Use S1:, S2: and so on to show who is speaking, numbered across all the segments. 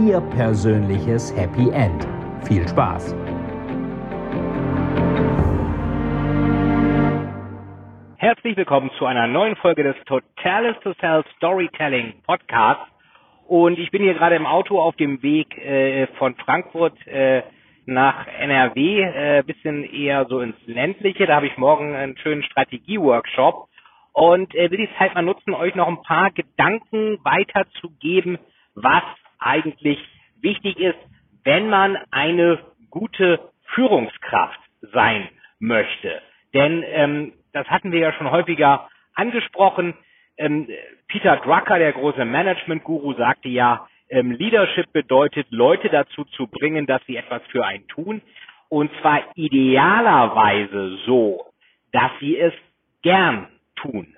S1: Ihr persönliches Happy End. Viel Spaß!
S2: Herzlich willkommen zu einer neuen Folge des Totalis to Sell Storytelling Podcast. Und ich bin hier gerade im Auto auf dem Weg äh, von Frankfurt äh, nach NRW, äh, bisschen eher so ins ländliche. Da habe ich morgen einen schönen Strategie-Workshop und äh, will die Zeit mal nutzen, euch noch ein paar Gedanken weiterzugeben, was eigentlich wichtig ist, wenn man eine gute Führungskraft sein möchte. Denn ähm, das hatten wir ja schon häufiger angesprochen. Ähm, Peter Drucker, der große Management-Guru, sagte ja, ähm, Leadership bedeutet, Leute dazu zu bringen, dass sie etwas für einen tun. Und zwar idealerweise so, dass sie es gern tun.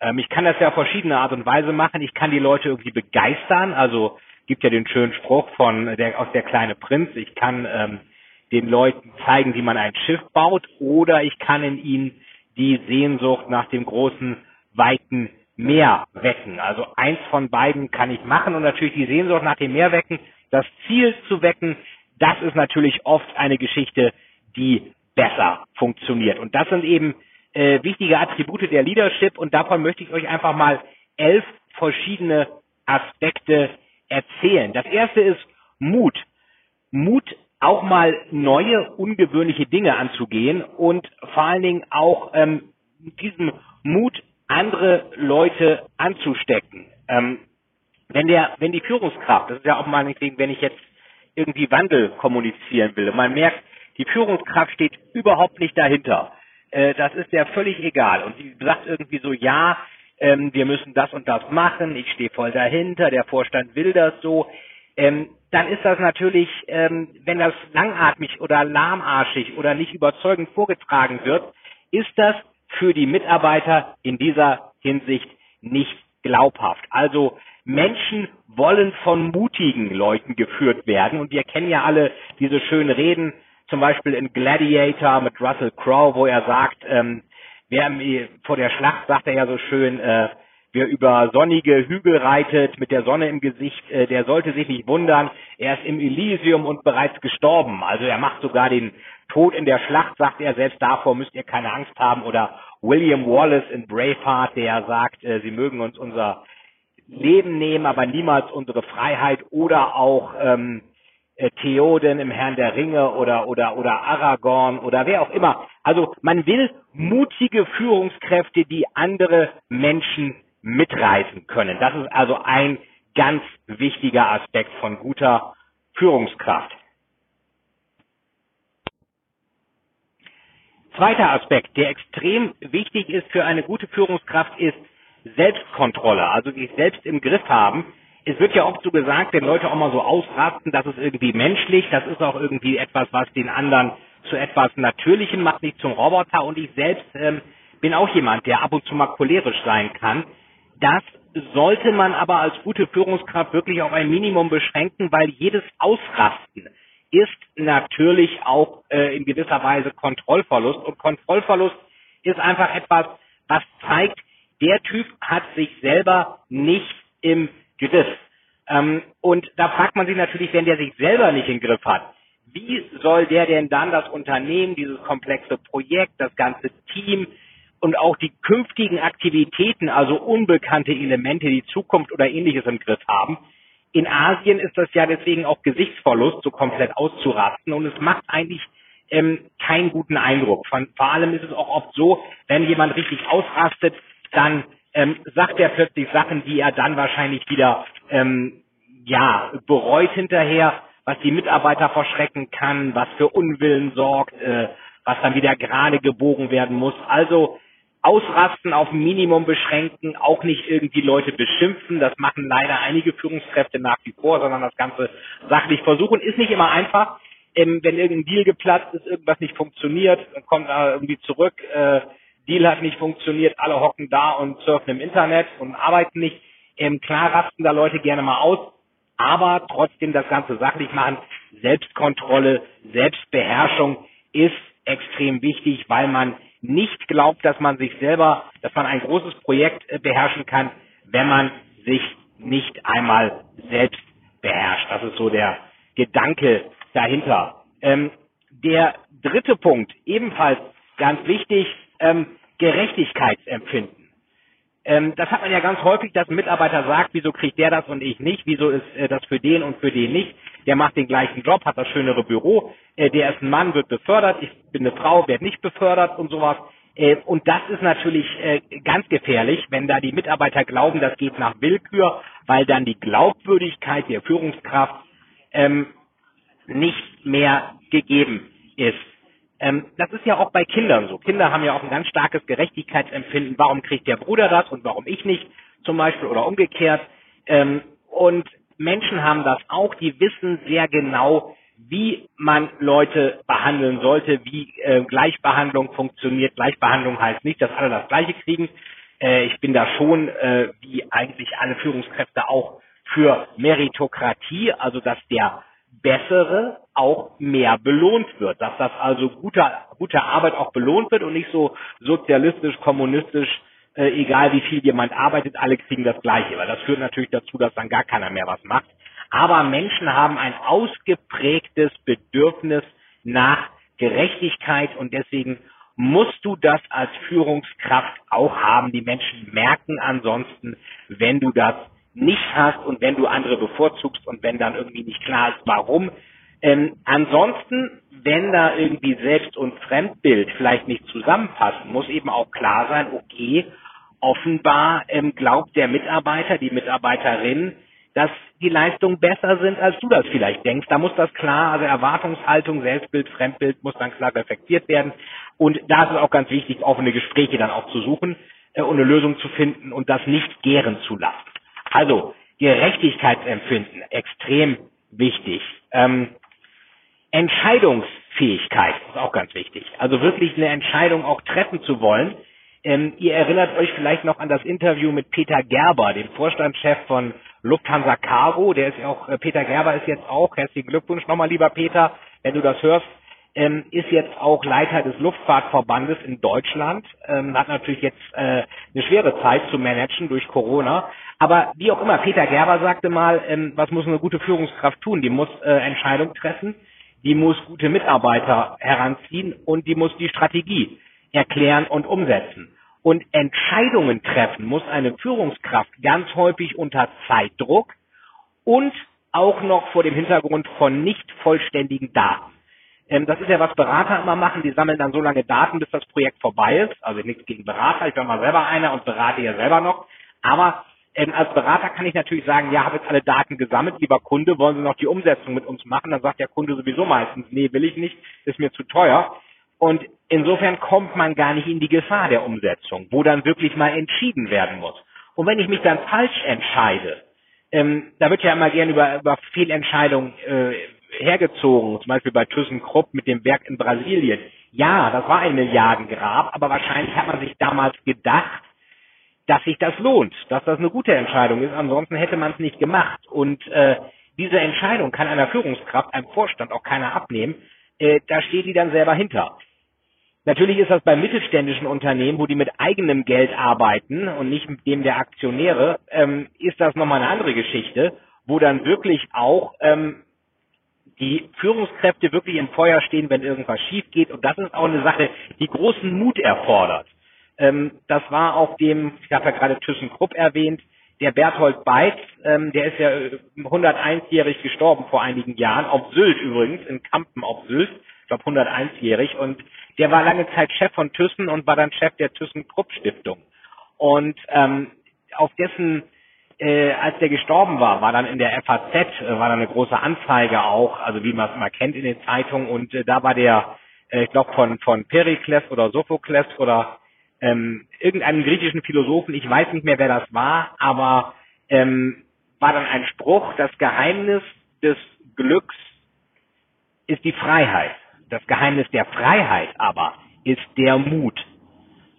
S2: Ähm, ich kann das ja auf verschiedene Art und Weise machen. Ich kann die Leute irgendwie begeistern. Also gibt ja den schönen Spruch von der, aus der kleine Prinz. Ich kann ähm, den Leuten zeigen, wie man ein Schiff baut, oder ich kann in ihnen die Sehnsucht nach dem großen, weiten Meer wecken. Also eins von beiden kann ich machen und natürlich die Sehnsucht nach dem Meer wecken, das Ziel zu wecken, das ist natürlich oft eine Geschichte, die besser funktioniert. Und das sind eben äh, wichtige Attribute der Leadership und davon möchte ich euch einfach mal elf verschiedene Aspekte erzählen. Das erste ist Mut. Mut auch mal neue, ungewöhnliche Dinge anzugehen und vor allen Dingen auch ähm, diesem Mut, andere Leute anzustecken. Ähm, wenn der, wenn die Führungskraft, das ist ja auch mal nicht, wenn ich jetzt irgendwie Wandel kommunizieren will, man merkt, die Führungskraft steht überhaupt nicht dahinter. Äh, das ist ja völlig egal. Und sie sagt irgendwie so, ja, ähm, wir müssen das und das machen, ich stehe voll dahinter, der Vorstand will das so. Ähm, dann ist das natürlich, ähm, wenn das langatmig oder lahmarschig oder nicht überzeugend vorgetragen wird, ist das für die Mitarbeiter in dieser Hinsicht nicht glaubhaft. Also Menschen wollen von mutigen Leuten geführt werden. Und wir kennen ja alle diese schönen Reden, zum Beispiel in Gladiator mit Russell Crowe, wo er sagt, ähm, wer vor der Schlacht sagt er ja so schön, äh, wer über sonnige Hügel reitet, mit der Sonne im Gesicht, äh, der sollte sich nicht wundern, er ist im Elysium und bereits gestorben. Also er macht sogar den Tod in der Schlacht, sagt er, selbst davor müsst ihr keine Angst haben. Oder William Wallace in Braveheart, der sagt, äh, sie mögen uns unser Leben nehmen, aber niemals unsere Freiheit. Oder auch ähm, äh, Theoden im Herrn der Ringe oder oder oder Aragorn oder wer auch immer. Also man will mutige Führungskräfte, die andere Menschen mitreißen können. Das ist also ein ganz wichtiger Aspekt von guter Führungskraft. Zweiter Aspekt, der extrem wichtig ist für eine gute Führungskraft, ist Selbstkontrolle, also sich selbst im Griff haben. Es wird ja oft so gesagt, wenn Leute auch mal so ausrasten, das ist irgendwie menschlich, das ist auch irgendwie etwas, was den anderen zu etwas Natürlichem macht, nicht zum Roboter. Und ich selbst ähm, bin auch jemand, der ab und zu mal cholerisch sein kann. Das sollte man aber als gute Führungskraft wirklich auf ein Minimum beschränken, weil jedes Ausrasten ist natürlich auch äh, in gewisser Weise Kontrollverlust. Und Kontrollverlust ist einfach etwas, was zeigt, der Typ hat sich selber nicht im Griff. Ähm, und da fragt man sich natürlich, wenn der sich selber nicht im Griff hat, wie soll der denn dann das Unternehmen, dieses komplexe Projekt, das ganze Team, und auch die künftigen Aktivitäten, also unbekannte Elemente, die Zukunft oder ähnliches im Griff haben. In Asien ist das ja deswegen auch Gesichtsverlust, so komplett auszurasten und es macht eigentlich ähm, keinen guten Eindruck. Von, vor allem ist es auch oft so, wenn jemand richtig ausrastet, dann ähm, sagt er plötzlich Sachen, die er dann wahrscheinlich wieder ähm, ja bereut hinterher, was die Mitarbeiter verschrecken kann, was für Unwillen sorgt, äh, was dann wieder gerade gebogen werden muss. Also Ausrasten auf Minimum beschränken, auch nicht irgendwie Leute beschimpfen. Das machen leider einige Führungskräfte nach wie vor, sondern das Ganze sachlich versuchen. Ist nicht immer einfach. Ähm, wenn irgendein Deal geplatzt ist, irgendwas nicht funktioniert, dann kommt er irgendwie zurück. Äh, Deal hat nicht funktioniert, alle hocken da und surfen im Internet und arbeiten nicht. Ähm, klar rasten da Leute gerne mal aus, aber trotzdem das Ganze sachlich machen. Selbstkontrolle, Selbstbeherrschung ist extrem wichtig, weil man nicht glaubt, dass man sich selber, dass man ein großes Projekt äh, beherrschen kann, wenn man sich nicht einmal selbst beherrscht. Das ist so der Gedanke dahinter. Ähm, der dritte Punkt, ebenfalls ganz wichtig, ähm, Gerechtigkeitsempfinden. Ähm, das hat man ja ganz häufig, dass ein Mitarbeiter sagt, wieso kriegt der das und ich nicht, wieso ist äh, das für den und für den nicht. Der macht den gleichen Job, hat das schönere Büro, äh, der ist ein Mann, wird befördert, ich bin eine Frau, werde nicht befördert und sowas. Äh, und das ist natürlich äh, ganz gefährlich, wenn da die Mitarbeiter glauben, das geht nach Willkür, weil dann die Glaubwürdigkeit der Führungskraft ähm, nicht mehr gegeben ist. Ähm, das ist ja auch bei Kindern so. Kinder haben ja auch ein ganz starkes Gerechtigkeitsempfinden. Warum kriegt der Bruder das und warum ich nicht zum Beispiel oder umgekehrt? Ähm, und Menschen haben das auch. Die wissen sehr genau, wie man Leute behandeln sollte, wie äh, Gleichbehandlung funktioniert. Gleichbehandlung heißt nicht, dass alle das Gleiche kriegen. Äh, ich bin da schon, äh, wie eigentlich alle Führungskräfte auch, für Meritokratie, also dass der Bessere auch mehr belohnt wird, dass das also gute, gute Arbeit auch belohnt wird und nicht so sozialistisch, kommunistisch, äh, egal wie viel jemand arbeitet, alle kriegen das Gleiche, weil das führt natürlich dazu, dass dann gar keiner mehr was macht. Aber Menschen haben ein ausgeprägtes Bedürfnis nach Gerechtigkeit und deswegen musst du das als Führungskraft auch haben. Die Menschen merken ansonsten, wenn du das nicht hast und wenn du andere bevorzugst und wenn dann irgendwie nicht klar ist, warum. Ähm, ansonsten, wenn da irgendwie Selbst- und Fremdbild vielleicht nicht zusammenpassen, muss eben auch klar sein, okay, offenbar ähm, glaubt der Mitarbeiter, die Mitarbeiterin, dass die Leistungen besser sind, als du das vielleicht denkst. Da muss das klar, also Erwartungshaltung, Selbstbild, Fremdbild muss dann klar reflektiert werden. Und da ist es auch ganz wichtig, offene Gespräche dann auch zu suchen äh, und eine Lösung zu finden und das nicht gären zu lassen. Also Gerechtigkeitsempfinden, extrem wichtig. Ähm, Entscheidungsfähigkeit ist auch ganz wichtig. Also wirklich eine Entscheidung auch treffen zu wollen. Ähm, ihr erinnert euch vielleicht noch an das Interview mit Peter Gerber, dem Vorstandschef von Lufthansa Cargo. Der ist auch, äh, Peter Gerber ist jetzt auch, herzlichen Glückwunsch nochmal, lieber Peter, wenn du das hörst, ähm, ist jetzt auch Leiter des Luftfahrtverbandes in Deutschland, ähm, hat natürlich jetzt äh, eine schwere Zeit zu managen durch Corona. Aber wie auch immer, Peter Gerber sagte mal, ähm, was muss eine gute Führungskraft tun? Die muss äh, Entscheidungen treffen, die muss gute Mitarbeiter heranziehen und die muss die Strategie erklären und umsetzen. Und Entscheidungen treffen muss eine Führungskraft ganz häufig unter Zeitdruck und auch noch vor dem Hintergrund von nicht vollständigen Daten. Ähm, das ist ja, was Berater immer machen. Die sammeln dann so lange Daten, bis das Projekt vorbei ist. Also nichts gegen Berater. Ich bin mal selber einer und berate ja selber noch. Aber ähm, als Berater kann ich natürlich sagen, ja, habe jetzt alle Daten gesammelt, lieber Kunde, wollen Sie noch die Umsetzung mit uns machen? Dann sagt der Kunde sowieso meistens, nee, will ich nicht, ist mir zu teuer. Und insofern kommt man gar nicht in die Gefahr der Umsetzung, wo dann wirklich mal entschieden werden muss. Und wenn ich mich dann falsch entscheide, ähm, da wird ja immer gern über, über Fehlentscheidungen äh, hergezogen, zum Beispiel bei ThyssenKrupp mit dem Werk in Brasilien. Ja, das war ein Milliardengrab, aber wahrscheinlich hat man sich damals gedacht, dass sich das lohnt, dass das eine gute Entscheidung ist. Ansonsten hätte man es nicht gemacht. Und äh, diese Entscheidung kann einer Führungskraft, einem Vorstand auch keiner abnehmen. Äh, da steht die dann selber hinter. Natürlich ist das bei mittelständischen Unternehmen, wo die mit eigenem Geld arbeiten und nicht mit dem der Aktionäre, ähm, ist das nochmal eine andere Geschichte, wo dann wirklich auch ähm, die Führungskräfte wirklich im Feuer stehen, wenn irgendwas schief geht. Und das ist auch eine Sache, die großen Mut erfordert. Ähm, das war auch dem, ich habe ja gerade ThyssenKrupp erwähnt, der Berthold Beitz, ähm, der ist ja 101-jährig äh, gestorben vor einigen Jahren, auf Sylt übrigens, in Kampen auf Sylt, ich glaube 101-jährig. Und der war lange Zeit Chef von Thyssen und war dann Chef der ThyssenKrupp Stiftung. Und ähm, auf dessen äh, als der gestorben war, war dann in der FAZ, äh, war dann eine große Anzeige auch, also wie man es immer kennt in den Zeitungen und äh, da war der, äh, ich glaube von, von Perikles oder Sophokles oder ähm, irgendeinem griechischen Philosophen, ich weiß nicht mehr, wer das war, aber ähm, war dann ein Spruch, das Geheimnis des Glücks ist die Freiheit. Das Geheimnis der Freiheit aber ist der Mut.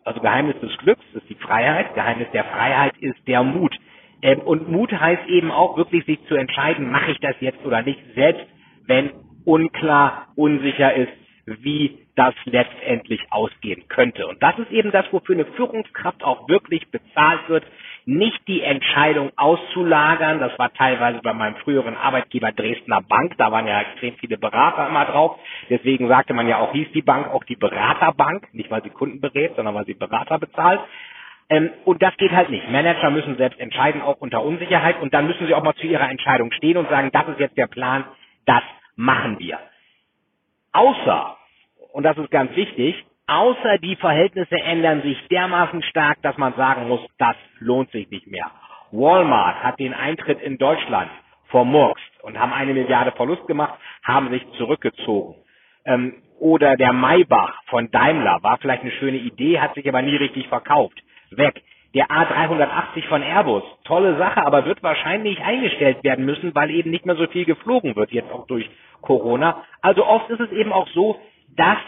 S2: Also Geheimnis des Glücks ist die Freiheit, Geheimnis der Freiheit ist der Mut. Ähm, und Mut heißt eben auch wirklich sich zu entscheiden, mache ich das jetzt oder nicht, selbst wenn unklar, unsicher ist, wie das letztendlich ausgehen könnte. Und das ist eben das, wofür eine Führungskraft auch wirklich bezahlt wird, nicht die Entscheidung auszulagern. Das war teilweise bei meinem früheren Arbeitgeber Dresdner Bank. Da waren ja extrem viele Berater immer drauf. Deswegen sagte man ja auch, hieß die Bank auch die Beraterbank. Nicht weil sie Kunden berät, sondern weil sie Berater bezahlt. Ähm, und das geht halt nicht. Manager müssen selbst entscheiden, auch unter Unsicherheit. Und dann müssen sie auch mal zu ihrer Entscheidung stehen und sagen, das ist jetzt der Plan, das machen wir. Außer, und das ist ganz wichtig, außer die Verhältnisse ändern sich dermaßen stark, dass man sagen muss, das lohnt sich nicht mehr. Walmart hat den Eintritt in Deutschland vermurkst und haben eine Milliarde Verlust gemacht, haben sich zurückgezogen. Ähm, oder der Maybach von Daimler war vielleicht eine schöne Idee, hat sich aber nie richtig verkauft. Weg. Der A380 von Airbus, tolle Sache, aber wird wahrscheinlich eingestellt werden müssen, weil eben nicht mehr so viel geflogen wird, jetzt auch durch Corona. Also oft ist es eben auch so, dass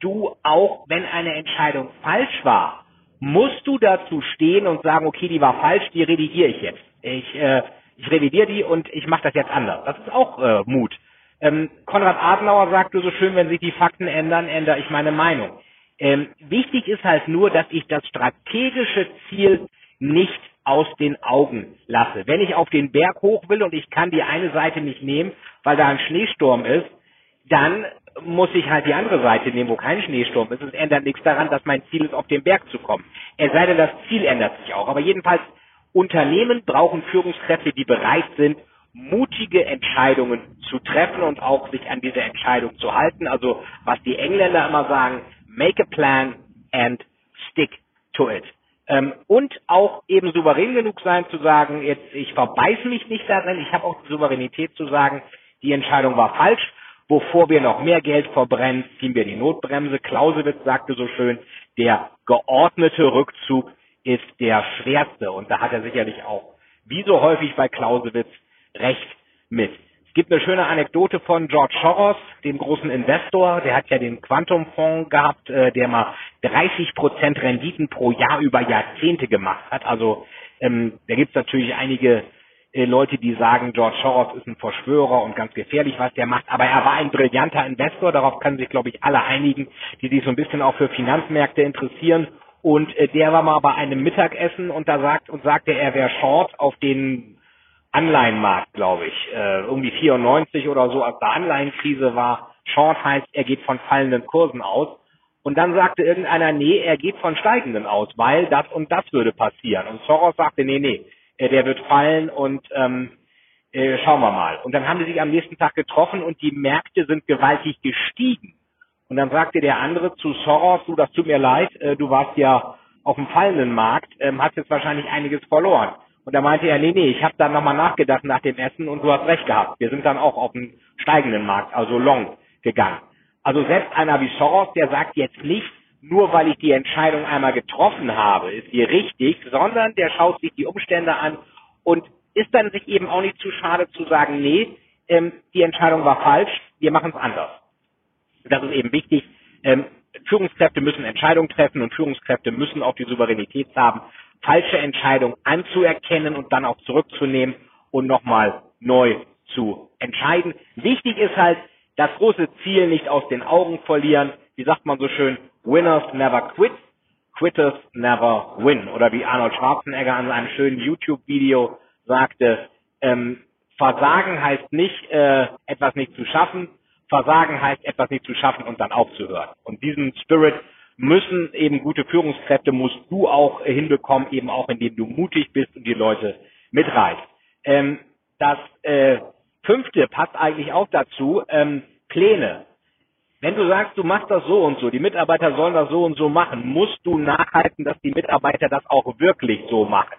S2: du auch, wenn eine Entscheidung falsch war, musst du dazu stehen und sagen, okay, die war falsch, die revidiere ich jetzt. Ich, äh, ich revidiere die und ich mache das jetzt anders. Das ist auch äh, Mut. Ähm, Konrad Adenauer sagte so schön, wenn sich die Fakten ändern, ändere ich meine Meinung. Ähm, wichtig ist halt nur, dass ich das strategische Ziel nicht aus den Augen lasse. Wenn ich auf den Berg hoch will und ich kann die eine Seite nicht nehmen, weil da ein Schneesturm ist, dann muss ich halt die andere Seite nehmen, wo kein Schneesturm ist. Es ändert nichts daran, dass mein Ziel ist, auf den Berg zu kommen. Es sei denn, das Ziel ändert sich auch. Aber jedenfalls, Unternehmen brauchen Führungskräfte, die bereit sind, mutige Entscheidungen zu treffen und auch sich an diese Entscheidung zu halten. Also was die Engländer immer sagen, make a plan and stick to it. Ähm, und auch eben souverän genug sein zu sagen, jetzt ich verbeiß mich nicht darin, ich habe auch die Souveränität zu sagen, die Entscheidung war falsch, bevor wir noch mehr Geld verbrennen, ziehen wir die Notbremse. Clausewitz sagte so schön, der geordnete Rückzug ist der schwerste. Und da hat er sicherlich auch, wie so häufig bei Clausewitz, recht mit. Gibt eine schöne Anekdote von George Soros, dem großen Investor. Der hat ja den Quantum-Fonds gehabt, äh, der mal 30 Prozent Renditen pro Jahr über Jahrzehnte gemacht hat. Also ähm, da gibt es natürlich einige äh, Leute, die sagen, George Soros ist ein Verschwörer und ganz gefährlich, was der macht. Aber er war ein brillanter Investor, darauf können sich, glaube ich, alle einigen, die sich so ein bisschen auch für Finanzmärkte interessieren. Und äh, der war mal bei einem Mittagessen und da sagt und sagte, er wäre Short auf den Anleihenmarkt, glaube ich, äh, irgendwie 94 oder so, als da Anleihenkrise war. Short heißt, er geht von fallenden Kursen aus. Und dann sagte irgendeiner, nee, er geht von steigenden aus, weil das und das würde passieren. Und Soros sagte, nee, nee, äh, der wird fallen und ähm, äh, schauen wir mal. Und dann haben sie sich am nächsten Tag getroffen und die Märkte sind gewaltig gestiegen. Und dann sagte der andere zu Soros, du, das tut mir leid, äh, du warst ja auf dem fallenden Markt, ähm, hast jetzt wahrscheinlich einiges verloren. Und da meinte er, nee, nee, ich habe dann nochmal nachgedacht nach dem Essen und du hast recht gehabt. Wir sind dann auch auf dem steigenden Markt, also long, gegangen. Also selbst einer wie Soros, der sagt jetzt nicht, nur weil ich die Entscheidung einmal getroffen habe, ist sie richtig, sondern der schaut sich die Umstände an und ist dann sich eben auch nicht zu schade zu sagen, nee, ähm, die Entscheidung war falsch, wir machen es anders. Das ist eben wichtig. Ähm, Führungskräfte müssen Entscheidungen treffen und Führungskräfte müssen auch die Souveränität haben, falsche Entscheidungen anzuerkennen und dann auch zurückzunehmen und nochmal neu zu entscheiden. Wichtig ist halt, das große Ziel nicht aus den Augen verlieren. Wie sagt man so schön? Winners never quit, quitters never win. Oder wie Arnold Schwarzenegger an einem schönen YouTube-Video sagte, ähm, Versagen heißt nicht, äh, etwas nicht zu schaffen. Versagen heißt, etwas nicht zu schaffen und dann aufzuhören. Und diesen Spirit müssen eben gute Führungskräfte, musst du auch hinbekommen, eben auch indem du mutig bist und die Leute mitreißt. Ähm, das äh, fünfte passt eigentlich auch dazu, ähm, Pläne. Wenn du sagst, du machst das so und so, die Mitarbeiter sollen das so und so machen, musst du nachhalten, dass die Mitarbeiter das auch wirklich so machen.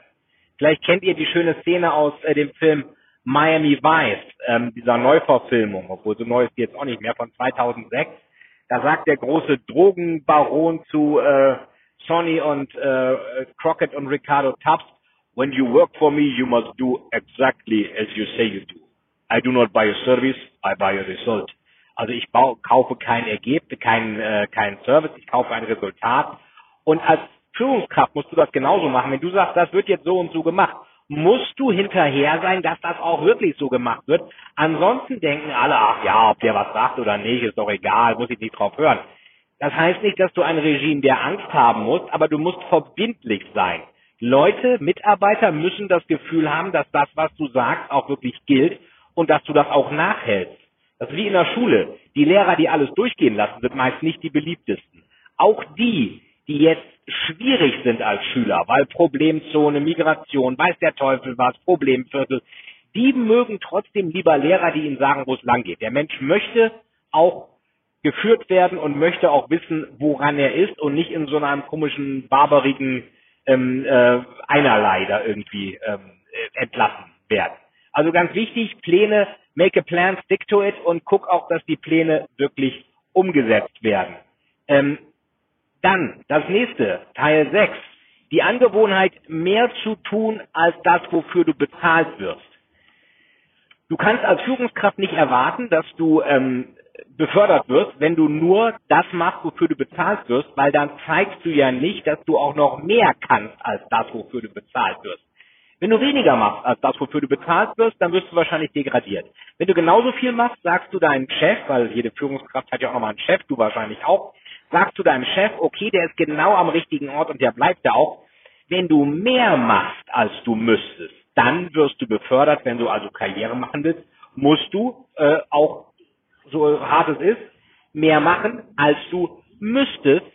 S2: Vielleicht kennt ihr die schöne Szene aus äh, dem Film Miami Vice, ähm, dieser Neuverfilmung, obwohl so neu ist die jetzt auch nicht mehr, von 2006. Da sagt der große Drogenbaron zu, äh, Sonny und äh, Crockett und Ricardo Tubbs, when you work for me, you must do exactly as you say you do. I do not buy a service, I buy a result. Also ich bau, kaufe kein Ergebnis, kein, äh, kein Service, ich kaufe ein Resultat. Und als Führungskraft musst du das genauso machen. Wenn du sagst, das wird jetzt so und so gemacht, musst du hinterher sein, dass das auch wirklich so gemacht wird. Ansonsten denken alle, ach ja, ob der was sagt oder nicht, ist doch egal, muss ich nicht drauf hören. Das heißt nicht, dass du ein Regime der Angst haben musst, aber du musst verbindlich sein. Leute, Mitarbeiter müssen das Gefühl haben, dass das, was du sagst, auch wirklich gilt und dass du das auch nachhältst. Das ist wie in der Schule. Die Lehrer, die alles durchgehen lassen, sind meist nicht die beliebtesten. Auch die, die jetzt schwierig sind als Schüler, weil Problemzone, Migration, weiß der Teufel was, Problemviertel, die mögen trotzdem lieber Lehrer, die ihnen sagen, wo es lang geht. Der Mensch möchte auch geführt werden und möchte auch wissen, woran er ist und nicht in so einem komischen, barbarigen ähm, äh, Einerlei da irgendwie ähm, äh, entlassen werden. Also ganz wichtig, Pläne, make a plan, stick to it und guck auch, dass die Pläne wirklich umgesetzt werden. Ähm, dann das nächste, Teil 6. Die Angewohnheit, mehr zu tun als das, wofür du bezahlt wirst. Du kannst als Führungskraft nicht erwarten, dass du ähm, befördert wirst, wenn du nur das machst, wofür du bezahlt wirst, weil dann zeigst du ja nicht, dass du auch noch mehr kannst als das, wofür du bezahlt wirst. Wenn du weniger machst als das, wofür du bezahlt wirst, dann wirst du wahrscheinlich degradiert. Wenn du genauso viel machst, sagst du deinem Chef, weil jede Führungskraft hat ja auch nochmal einen Chef, du wahrscheinlich auch, sagst du deinem Chef, okay, der ist genau am richtigen Ort und der bleibt da auch. Wenn du mehr machst, als du müsstest, dann wirst du befördert. Wenn du also Karriere machen willst, musst du äh, auch, so hart es ist, mehr machen, als du müsstest.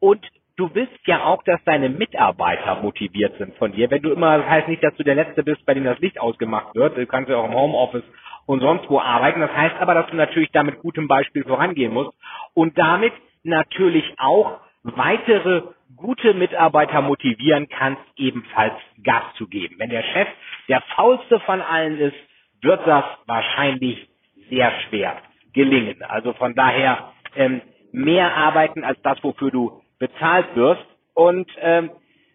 S2: Und du willst ja auch, dass deine Mitarbeiter motiviert sind von dir. Wenn du immer, das heißt nicht, dass du der Letzte bist, bei dem das Licht ausgemacht wird. Du kannst ja auch im Homeoffice und sonst wo arbeiten. Das heißt aber, dass du natürlich damit gutem Beispiel vorangehen musst und damit natürlich auch weitere gute Mitarbeiter motivieren kannst, ebenfalls Gas zu geben. Wenn der Chef der faulste von allen ist, wird das wahrscheinlich sehr schwer gelingen. Also von daher ähm, mehr arbeiten als das, wofür du bezahlt wirst. Und ähm,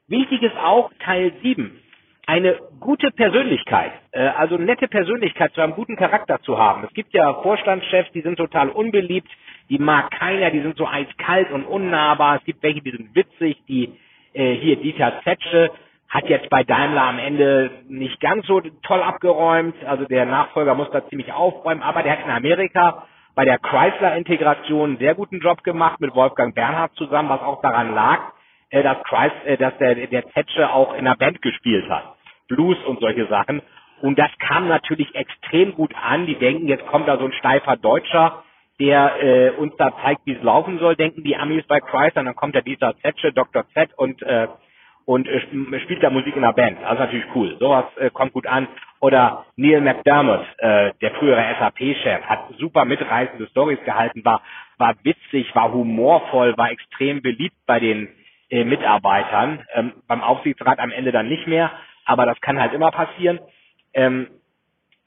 S2: wichtig ist auch Teil 7 eine gute Persönlichkeit, äh, also nette Persönlichkeit zu einem guten Charakter zu haben. Es gibt ja Vorstandschefs, die sind total unbeliebt, die mag keiner, die sind so eiskalt und unnahbar. Es gibt welche, die sind witzig, die äh, hier Dieter Zetsche hat jetzt bei Daimler am Ende nicht ganz so toll abgeräumt. Also der Nachfolger muss da ziemlich aufräumen, aber der hat in Amerika bei der Chrysler-Integration einen sehr guten Job gemacht mit Wolfgang Bernhard zusammen, was auch daran lag, äh, dass, Christ, äh, dass der, der Zetsche auch in einer Band gespielt hat. Blues und solche Sachen. Und das kam natürlich extrem gut an. Die denken, jetzt kommt da so ein steifer Deutscher, der äh, uns da zeigt, wie es laufen soll, denken die Amis bei Chrysler. Und dann kommt da dieser Zetsche, Dr. Z und äh, und äh, spielt da Musik in der Band. Ist natürlich cool. Sowas äh, kommt gut an. Oder Neil McDermott, äh, der frühere SAP-Chef, hat super mitreißende Stories gehalten, war war witzig, war humorvoll, war extrem beliebt bei den äh, Mitarbeitern. Ähm, beim Aufsichtsrat am Ende dann nicht mehr, aber das kann halt immer passieren. Ähm,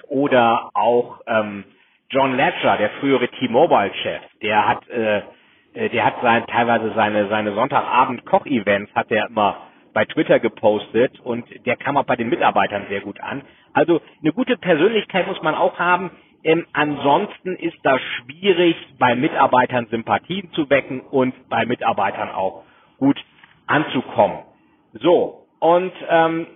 S2: oder auch ähm, John Ledger, der frühere T-Mobile-Chef, der hat, äh, äh, der hat sein, teilweise seine seine Sonntagabend-Koch-Events hat er immer bei Twitter gepostet und der kam auch bei den Mitarbeitern sehr gut an. Also eine gute Persönlichkeit muss man auch haben. Ähm, ansonsten ist das schwierig, bei Mitarbeitern Sympathien zu wecken und bei Mitarbeitern auch gut anzukommen. So, und ähm,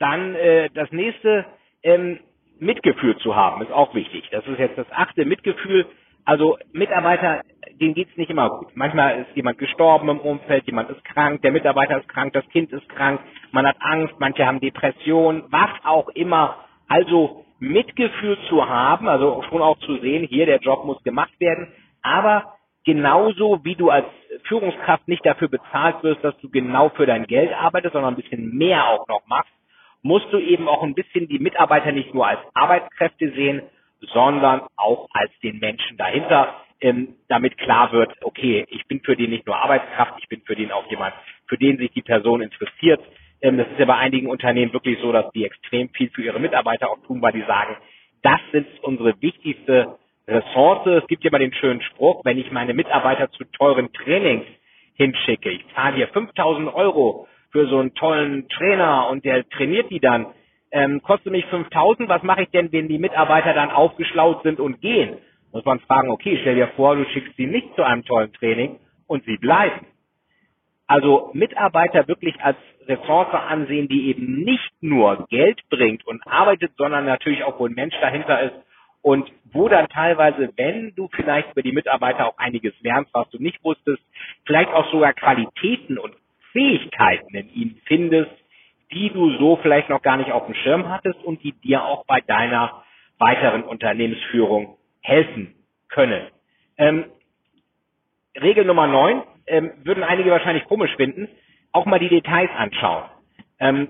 S2: dann äh, das nächste, ähm, Mitgefühl zu haben, ist auch wichtig. Das ist jetzt das achte Mitgefühl. Also Mitarbeiter, denen geht's nicht immer gut. Manchmal ist jemand gestorben im Umfeld, jemand ist krank, der Mitarbeiter ist krank, das Kind ist krank, man hat Angst, manche haben Depressionen, was auch immer. Also Mitgefühl zu haben, also schon auch zu sehen, hier der Job muss gemacht werden, aber genauso wie du als Führungskraft nicht dafür bezahlt wirst, dass du genau für dein Geld arbeitest, sondern ein bisschen mehr auch noch machst, musst du eben auch ein bisschen die Mitarbeiter nicht nur als Arbeitskräfte sehen, sondern auch als den Menschen dahinter, ähm, damit klar wird, okay, ich bin für den nicht nur Arbeitskraft, ich bin für den auch jemand, für den sich die Person interessiert. Ähm, das ist ja bei einigen Unternehmen wirklich so, dass die extrem viel für ihre Mitarbeiter auch tun, weil die sagen, das ist unsere wichtigste Ressource. Es gibt ja immer den schönen Spruch, wenn ich meine Mitarbeiter zu teuren Trainings hinschicke. Ich zahle hier 5000 Euro für so einen tollen Trainer und der trainiert die dann. Ähm, kostet mich 5000, was mache ich denn, wenn die Mitarbeiter dann aufgeschlaut sind und gehen? Muss man fragen, okay, stell dir vor, du schickst sie nicht zu einem tollen Training und sie bleiben. Also Mitarbeiter wirklich als Ressource ansehen, die eben nicht nur Geld bringt und arbeitet, sondern natürlich auch, wo ein Mensch dahinter ist und wo dann teilweise, wenn du vielleicht über die Mitarbeiter auch einiges lernst, was du nicht wusstest, vielleicht auch sogar Qualitäten und Fähigkeiten in ihnen findest, die du so vielleicht noch gar nicht auf dem Schirm hattest und die dir auch bei deiner weiteren Unternehmensführung helfen können. Ähm, Regel Nummer 9 ähm, würden einige wahrscheinlich komisch finden, auch mal die Details anschauen. Ähm,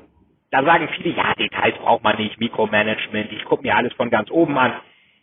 S2: da sagen viele, ja, Details braucht man nicht, Mikromanagement, ich gucke mir alles von ganz oben an.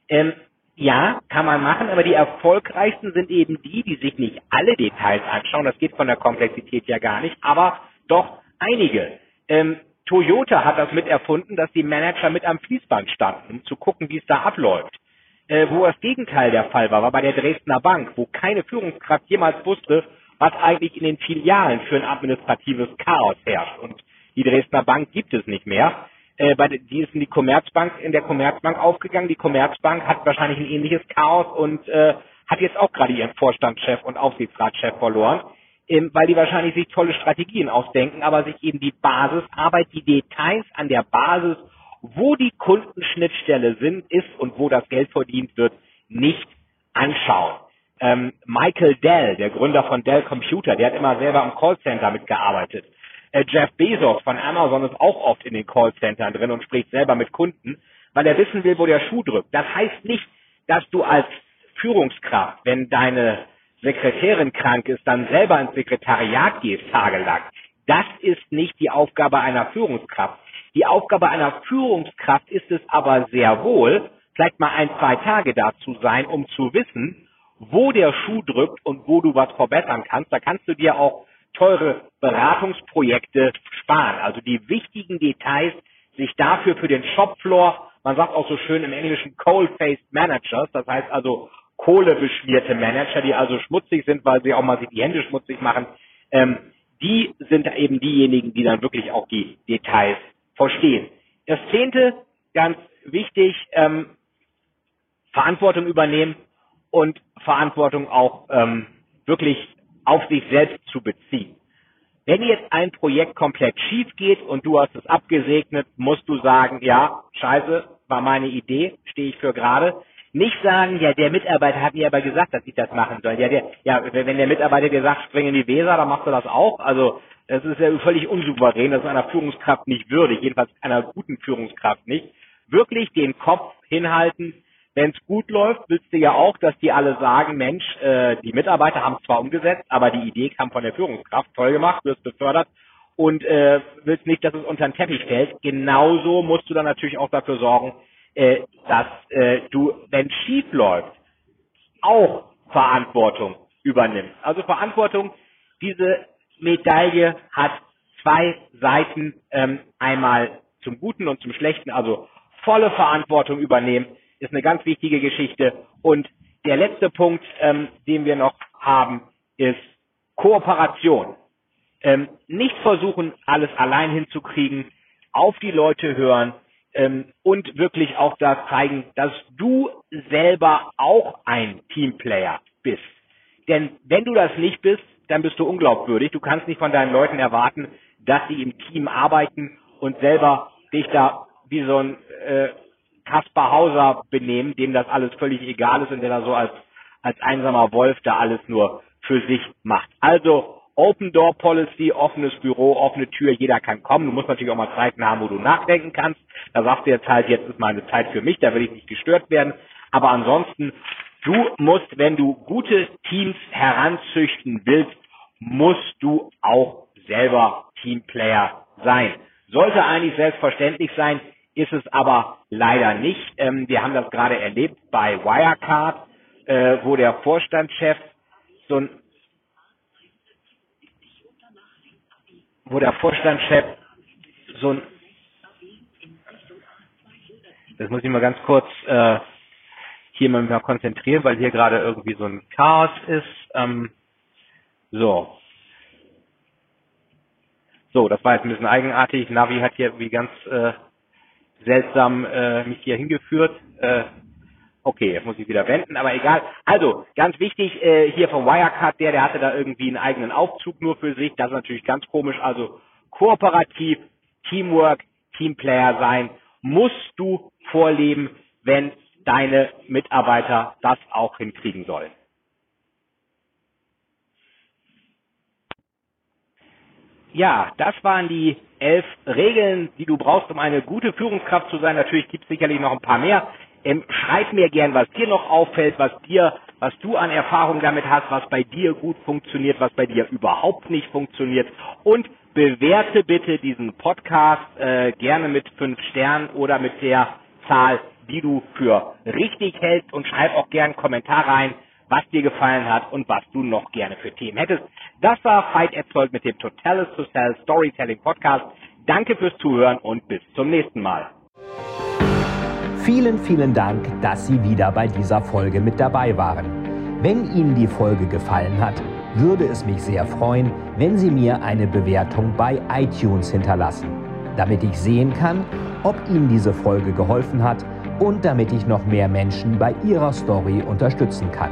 S2: Ähm, ja, kann man machen, aber die erfolgreichsten sind eben die, die sich nicht alle Details anschauen. Das geht von der Komplexität ja gar nicht, aber doch einige. Ähm, Toyota hat das mit erfunden, dass die Manager mit am Fließband standen, um zu gucken, wie es da abläuft. Äh, wo das Gegenteil der Fall war, war bei der Dresdner Bank, wo keine Führungskraft jemals wusste, was eigentlich in den Filialen für ein administratives Chaos herrscht. Und die Dresdner Bank gibt es nicht mehr. Äh, bei, die ist in die Commerzbank, in der Commerzbank aufgegangen. Die Commerzbank hat wahrscheinlich ein ähnliches Chaos und äh, hat jetzt auch gerade ihren Vorstandschef und Aufsichtsratschef verloren, ähm, weil die wahrscheinlich sich tolle Strategien ausdenken, aber sich eben die Basisarbeit, die Details an der Basis, wo die Kundenschnittstelle sind, ist und wo das Geld verdient wird, nicht anschauen. Ähm, Michael Dell, der Gründer von Dell Computer, der hat immer selber am Callcenter mitgearbeitet. Äh, Jeff Bezos von Amazon ist auch oft in den Callcentern drin und spricht selber mit Kunden, weil er wissen will, wo der Schuh drückt. Das heißt nicht, dass du als Führungskraft, wenn deine Sekretärin krank ist, dann selber ins Sekretariat gehst tagelang. Das ist nicht die Aufgabe einer Führungskraft. Die Aufgabe einer Führungskraft ist es aber sehr wohl, vielleicht mal ein, zwei Tage da zu sein, um zu wissen, wo der Schuh drückt und wo du was verbessern kannst. Da kannst du dir auch teure Beratungsprojekte sparen. Also die wichtigen Details sich dafür für den Shopfloor, man sagt auch so schön im Englischen Coal-Faced Managers, das heißt also kohlebeschmierte Manager, die also schmutzig sind, weil sie auch mal sich die Hände schmutzig machen, ähm, die sind eben diejenigen, die dann wirklich auch die Details verstehen. Das zehnte, ganz wichtig, ähm, Verantwortung übernehmen und Verantwortung auch ähm, wirklich auf sich selbst zu beziehen. Wenn jetzt ein Projekt komplett schief geht und du hast es abgesegnet, musst du sagen, ja, scheiße, war meine Idee, stehe ich für gerade. Nicht sagen, ja, der Mitarbeiter hat mir aber gesagt, dass ich das machen soll. Ja, der, ja, wenn der Mitarbeiter dir sagt, spring in die Weser, dann machst du das auch. Also, das ist ja völlig unsouverän, das ist einer Führungskraft nicht würdig, jedenfalls einer guten Führungskraft nicht. Wirklich den Kopf hinhalten, wenn es gut läuft, willst du ja auch, dass die alle sagen, Mensch, äh, die Mitarbeiter haben es zwar umgesetzt, aber die Idee kam von der Führungskraft, toll gemacht, wirst befördert und äh, willst nicht, dass es unter den Teppich fällt. Genauso musst du dann natürlich auch dafür sorgen, äh, dass äh, du, wenn es schief läuft, auch Verantwortung übernimmst. Also Verantwortung, diese Medaille hat zwei Seiten, ähm, einmal zum Guten und zum Schlechten, also volle Verantwortung übernehmen ist eine ganz wichtige Geschichte. Und der letzte Punkt, ähm, den wir noch haben, ist Kooperation. Ähm, nicht versuchen, alles allein hinzukriegen, auf die Leute hören ähm, und wirklich auch da zeigen, dass du selber auch ein Teamplayer bist. Denn wenn du das nicht bist, dann bist du unglaubwürdig. Du kannst nicht von deinen Leuten erwarten, dass sie im Team arbeiten und selber dich da wie so ein äh, Kaspar Hauser benehmen, dem das alles völlig egal ist und der da so als, als einsamer Wolf da alles nur für sich macht. Also Open Door Policy, offenes Büro, offene Tür, jeder kann kommen. Du musst natürlich auch mal Zeiten haben, wo du nachdenken kannst. Da sagst du jetzt halt, jetzt ist meine Zeit für mich, da will ich nicht gestört werden. Aber ansonsten, du musst, wenn du gute Teams heranzüchten willst, musst du auch selber Teamplayer sein. Sollte eigentlich selbstverständlich sein, ist es aber leider nicht. Ähm, wir haben das gerade erlebt bei Wirecard, äh, wo der Vorstandschef so ein wo der Vorstandschef so ein das muss ich mal ganz kurz äh, hier mal konzentrieren, weil hier gerade irgendwie so ein Chaos ist. Ähm, so, So, das war jetzt ein bisschen eigenartig. Navi hat hier wie ganz äh, seltsam äh, mich hier hingeführt. Äh, okay, jetzt muss ich wieder wenden, aber egal. Also, ganz wichtig, äh, hier vom Wirecard, der, der hatte da irgendwie einen eigenen Aufzug nur für sich. Das ist natürlich ganz komisch. Also kooperativ, Teamwork, Teamplayer sein, musst du vorleben, wenn deine Mitarbeiter das auch hinkriegen sollen. Ja, das waren die elf Regeln, die du brauchst, um eine gute Führungskraft zu sein. Natürlich gibt es sicherlich noch ein paar mehr. Ähm, schreib mir gern, was dir noch auffällt, was dir, was du an Erfahrung damit hast, was bei dir gut funktioniert, was bei dir überhaupt nicht funktioniert. Und bewerte bitte diesen Podcast äh, gerne mit fünf Sternen oder mit der Zahl, die du für richtig hältst und schreib auch gern einen Kommentar rein, was dir gefallen hat und was du noch gerne für Themen hättest. Das war Fight Erzeugt mit dem Totalis to Sell Storytelling Podcast. Danke fürs Zuhören und bis zum nächsten Mal.
S1: Vielen, vielen Dank, dass Sie wieder bei dieser Folge mit dabei waren. Wenn Ihnen die Folge gefallen hat, würde es mich sehr freuen, wenn Sie mir eine Bewertung bei iTunes hinterlassen, damit ich sehen kann, ob Ihnen diese Folge geholfen hat und damit ich noch mehr Menschen bei ihrer Story unterstützen kann.